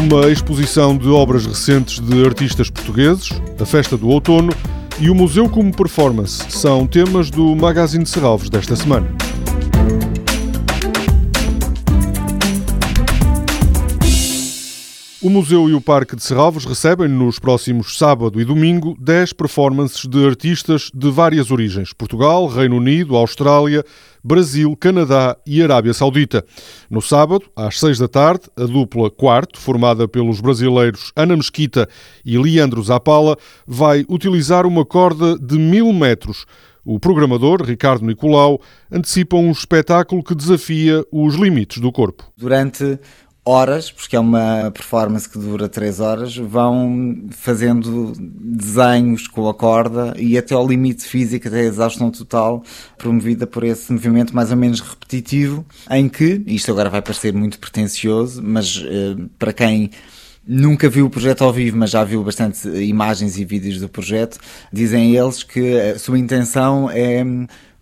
uma exposição de obras recentes de artistas portugueses, a Festa do Outono e o Museu como Performance são temas do Magazine de Serralves desta semana. O Museu e o Parque de Serralves recebem nos próximos sábado e domingo 10 performances de artistas de várias origens: Portugal, Reino Unido, Austrália, Brasil, Canadá e Arábia Saudita. No sábado, às 6 da tarde, a dupla Quarto, formada pelos brasileiros Ana Mesquita e Leandro Zapala, vai utilizar uma corda de mil metros. O programador, Ricardo Nicolau, antecipa um espetáculo que desafia os limites do corpo. Durante horas, porque é uma performance que dura 3 horas, vão fazendo desenhos com a corda e até ao limite físico, até a exaustão total, promovida por esse movimento mais ou menos repetitivo, em que, isto agora vai parecer muito pretencioso, mas eh, para quem Nunca viu o projeto ao vivo, mas já viu bastante imagens e vídeos do projeto. Dizem eles que a sua intenção é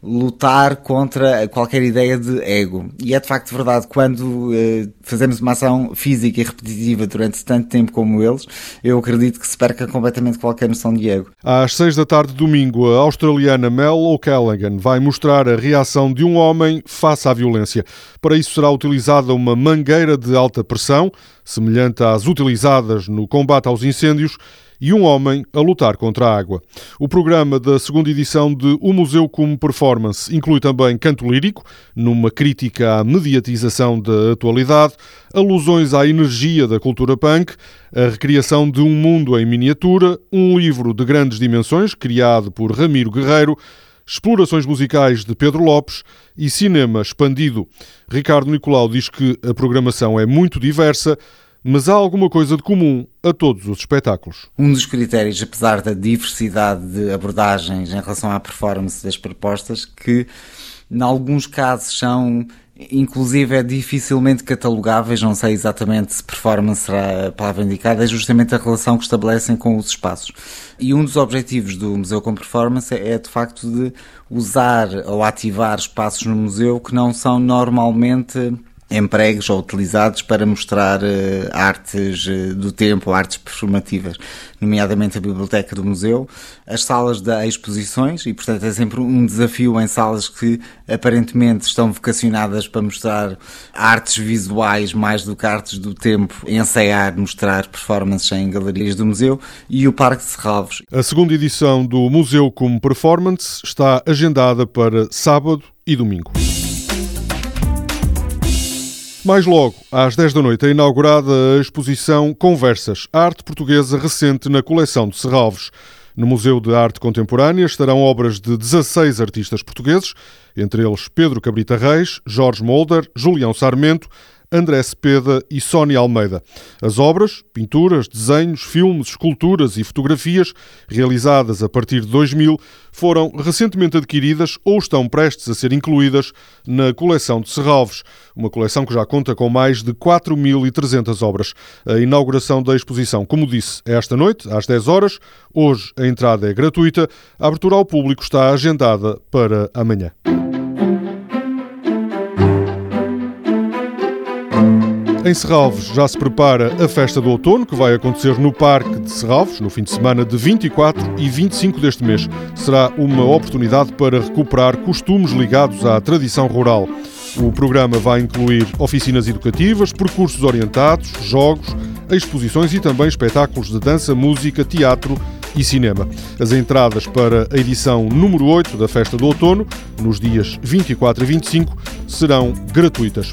lutar contra qualquer ideia de ego. E é de facto verdade, quando eh, fazemos uma ação física e repetitiva durante tanto tempo como eles, eu acredito que se perca completamente qualquer noção de ego. Às seis da tarde de domingo, a australiana Mel O'Callaghan vai mostrar a reação de um homem face à violência. Para isso será utilizada uma mangueira de alta pressão, semelhante às utilizadas no combate aos incêndios, e um homem a lutar contra a água. O programa da segunda edição de O Museu como Performance inclui também canto lírico, numa crítica à mediatização da atualidade, alusões à energia da cultura punk, a recriação de um mundo em miniatura, um livro de grandes dimensões criado por Ramiro Guerreiro, explorações musicais de Pedro Lopes e cinema expandido. Ricardo Nicolau diz que a programação é muito diversa, mas há alguma coisa de comum a todos os espetáculos. Um dos critérios, apesar da diversidade de abordagens em relação à performance das propostas, que em alguns casos são inclusive é dificilmente catalogáveis, não sei exatamente se performance será a palavra indicada, é justamente a relação que estabelecem com os espaços. E um dos objetivos do Museu com Performance é de facto de usar ou ativar espaços no museu que não são normalmente empregos ou utilizados para mostrar uh, artes uh, do tempo, artes performativas, nomeadamente a biblioteca do museu, as salas de exposições, e portanto é sempre um desafio em salas que aparentemente estão vocacionadas para mostrar artes visuais mais do que artes do tempo, ensaiar, mostrar performances em galerias do museu, e o Parque de Serralvos. A segunda edição do Museu como Performance está agendada para sábado e domingo. Mais logo, às 10 da noite, é inaugurada a exposição Conversas, Arte Portuguesa Recente na coleção de Serralves. No Museu de Arte Contemporânea estarão obras de 16 artistas portugueses, entre eles Pedro Cabrita Reis, Jorge Molder, Julião Sarmento, André Cepeda e Sónia Almeida. As obras, pinturas, desenhos, filmes, esculturas e fotografias realizadas a partir de 2000 foram recentemente adquiridas ou estão prestes a ser incluídas na coleção de Serralves, uma coleção que já conta com mais de 4.300 obras. A inauguração da exposição, como disse, é esta noite, às 10 horas. Hoje a entrada é gratuita. A abertura ao público está agendada para amanhã. Em Serralves já se prepara a festa do outono, que vai acontecer no Parque de Serralves, no fim de semana de 24 e 25 deste mês. Será uma oportunidade para recuperar costumes ligados à tradição rural. O programa vai incluir oficinas educativas, percursos orientados, jogos, exposições e também espetáculos de dança, música, teatro e cinema. As entradas para a edição número 8 da Festa do Outono, nos dias 24 e 25, serão gratuitas.